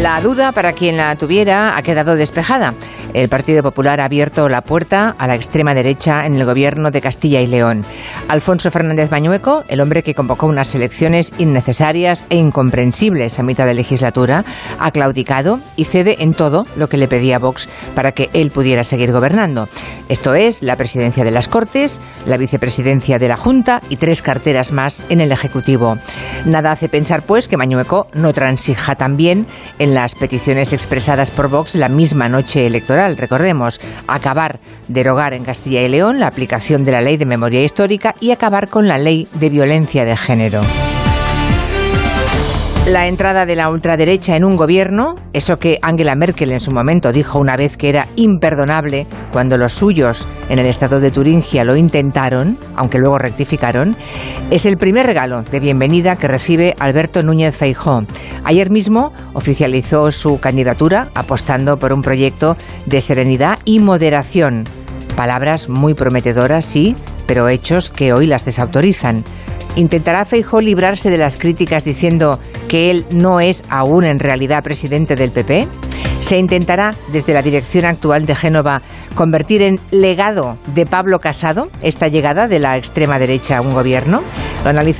La duda, para quien la tuviera, ha quedado despejada. El Partido Popular ha abierto la puerta a la extrema derecha en el gobierno de Castilla y León. Alfonso Fernández Bañueco, el hombre que convocó unas elecciones innecesarias e incomprensibles a mitad de legislatura, ha claudicado y cede en todo lo que le pedía Vox para que él pudiera seguir gobernando. Esto es la presidencia de las Cortes, la vicepresidencia de la Junta y tres carteras más en el Ejecutivo. Nada hace pensar, pues, que Bañueco no transija también en las peticiones expresadas por Vox la misma noche electoral. Recordemos, acabar, derogar en Castilla y León la aplicación de la ley de memoria histórica y acabar con la ley de violencia de género. La entrada de la ultraderecha en un gobierno, eso que Angela Merkel en su momento dijo una vez que era imperdonable cuando los suyos en el estado de Turingia lo intentaron, aunque luego rectificaron, es el primer regalo de bienvenida que recibe Alberto Núñez Feijó. Ayer mismo oficializó su candidatura apostando por un proyecto de serenidad y moderación. Palabras muy prometedoras, sí, pero hechos que hoy las desautorizan. ¿Intentará Feijó librarse de las críticas diciendo que él no es aún en realidad presidente del PP? ¿Se intentará desde la dirección actual de Génova convertir en legado de Pablo Casado esta llegada de la extrema derecha a un gobierno? Lo analiza